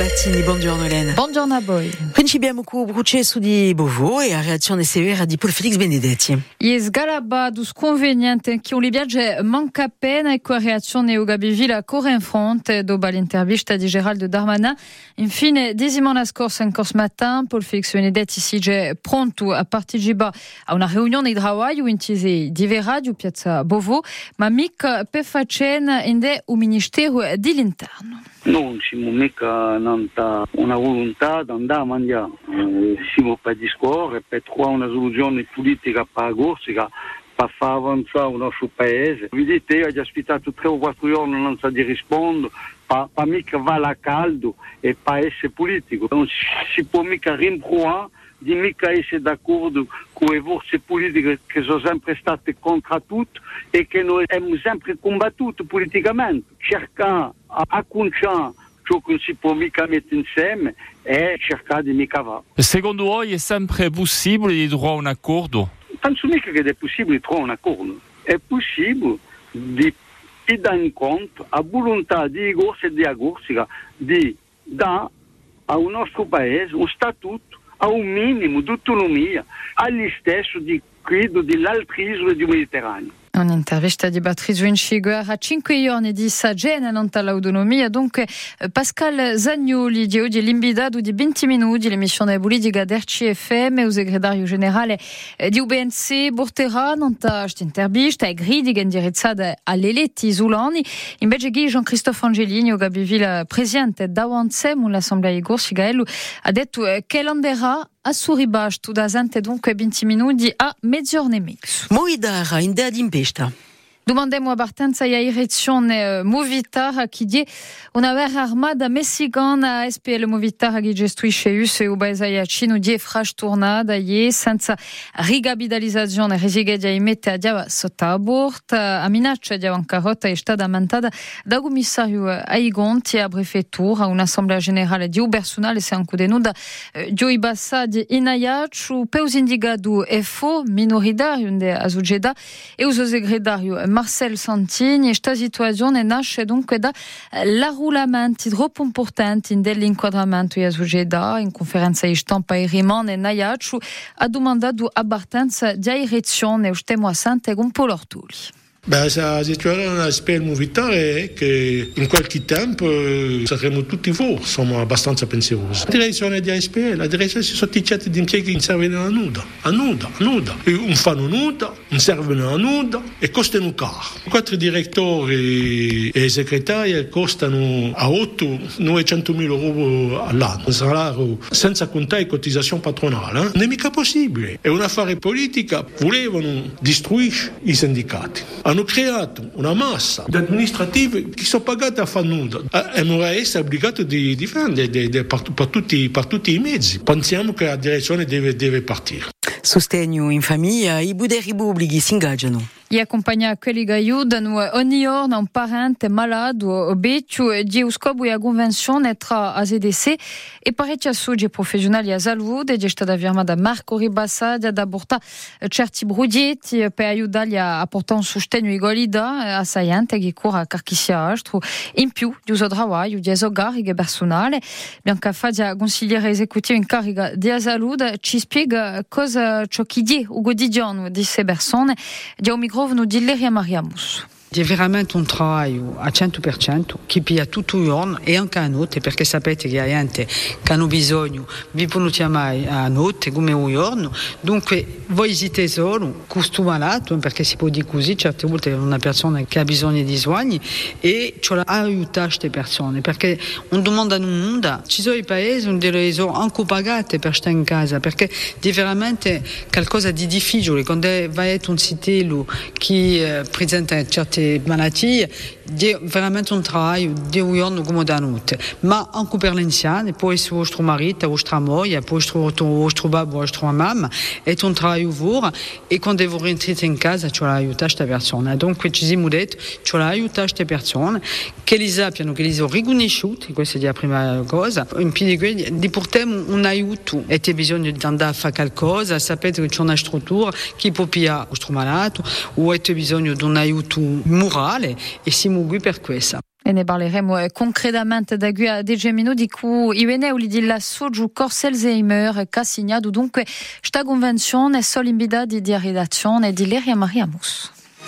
Battini, buongiorno Elena. Buongiorno voi. Principiamo con processo di Bovo e a reazione severa di Paul Felix Benedetti. Ies galaba dos conveniente che un libiage manca pena e coa reazione o gabivila corre in fronte dopo l'intervista di Geraldo Darmanin. Infine, disimana scorsa in corso matin, Paul Felix Benedetti si è pronto a partecipa a una riunione di Hawaii intese di Veradi Piazza Bovo, ma mica per facen inde Ministero dell'Interno. Non mica nanta una volontà di a mangiare, eh, siamo per discorrere, per trovare una soluzione politica per agorsica, per far avanzare il nostro paese. Vedete, io ho aspettato tre o non di mica vale a caldo e politico. Si può mica di mica essere d'accordo con le forze politiche che sono sempre state contro tutto e che noi abbiamo sempre combattuto e di. Secondo voi è sempre possibile di trovare un accordo? Penso mica che è possibile trovare un accordo. È possibile di dare conto a volontà di Igor e di Agorsica di dare al nostro paese un statuto a un minimo di autonomia, agli stessi di credo dell'altrismo del Mediterraneo. Un'intervista di Beatrice Winschiger a 5 giorni di Sagena non l'autonomia, dunque Pascal Zagnoli di oggi l'invitato di 20 minuti l'emissione politica d'RCFM e il segretario generale di UBNC porterà non questa intervista e gridiga indirizzata agli eletti isolani invece che Jean-Christophe Angelini, che il presidente d'Awansem, l'Assemblea di Gorsigaello, ha detto che l'anderà a Suribas, tu da zente dunque 20 minuti a mezzogiorno e mezzo. In. Domandemo a Bartenza e a Irezione Movitar che die una vera armada messicana a SPL Movitar che gestuisce US e Ubaesa e Cino die frash tornada e senza rigabitalizzazione resiga di mette a diava sotto a bord a minaccia di bancarotta è stata aumentata da commissario Aigonti a prefettura un'assemblea generale di personale se anche denuda Joey Bassa di Inayac peus indigado EFO minoridario de Azugeda e uso segretario Marcel Santini esta situazione nasce dunque da l'arruolamento troppo importante dell'inquadramento di Azugeda in conferenza di stampa e rimane Nayac ha domandato a direzione stiamo a Sante con Paolo Ortuli. Beh, la situazione SPL Movitare è che in qualche tempo eh, saremo tutti fuori, siamo abbastanza pensierosi. La direzione di SPL, la direzione si sono ticciati di impieghi in servono a nuda, a nuda, a nuda. E un fanno nuda, un servono a nuda e costano caro. Quattro direttori e segretari costano a 8-900 mila euro all'anno, un salario senza contare cotizazione patronale. Eh? Non è mica possibile. È un affare politica, volevano distruire i sindicati hanno creato una massa di amministrativi che sono pagate a fare nulla e non essere obbligati di difendere per, tutti, tutti i mezzi. Pensiamo che la direzione deve, deve partire. Sostegno in famiglia, i buderi pubblici si ingaggiano. E accompagna quelli che aiutano ogni giorno un parente malato o beccio di scopo e a convenzione tra AZDC e parecchi associati professionali a salute di stata firmata da Marco Ribassa di portare certi bruglietti per aiutarli a portare un sostegno egualida a saiente che corre a carchisia astro in più di uso lavoro di esogariche personale Bianca Fadia consigliere esecutivo in carica di salute ci spiega cosa ciò che di o quotidiano di queste persone di un micro revenu Maria Mousse È veramente un lavoro a 100% che pia tutto il giorno e anche a notte perché sapete che la gente che hanno bisogno vivono chiamare a notte come un giorno. Dunque voi siete solo questo malato perché si può dire così certe volte è una persona che ha bisogno di sogni e cioè aiuta queste persone perché un domanda nel mondo ci sono i paesi dove sono anche pagate per stare in casa perché è veramente qualcosa di difficile quando vai a un sito che presenta certe malattie di veramente un come da notte ma anche per l'anziano può essere vostro marito, vostra moglie può essere vostro babbo, vostra mamma è un lavoro vero e quando voi rientrate in casa questa persona sono riconosciuti questa è la in più di portare un aiuto e a fare qualcosa sapete che c'è una struttura che può malato o un aiuto morale e siamo qui per questo. E ne parleremo eh, concretamente da qui a 10 minuti cu i vene uli di la soju corse Alzheimer ca signato dunque sta convenzione sol in bida di redazione di Maria Mus.